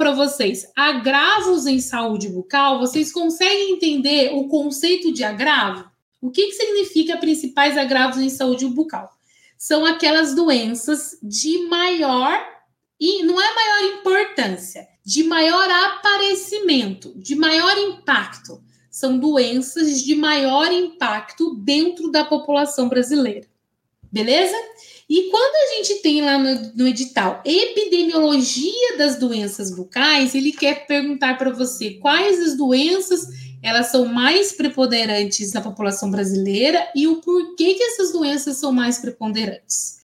para vocês agravos em saúde bucal, vocês conseguem entender o conceito de agravo? O que, que significa principais agravos em saúde bucal? São aquelas doenças de maior e não é maior importância, de maior aparecimento, de maior impacto. São doenças de maior impacto dentro da população brasileira. Beleza? E quando a gente tem lá no, no, edital epidemiologia das doenças bucais, ele quer perguntar para você quais as doenças elas são mais preponderantes na população brasileira e o porquê que essas doenças são mais preponderantes.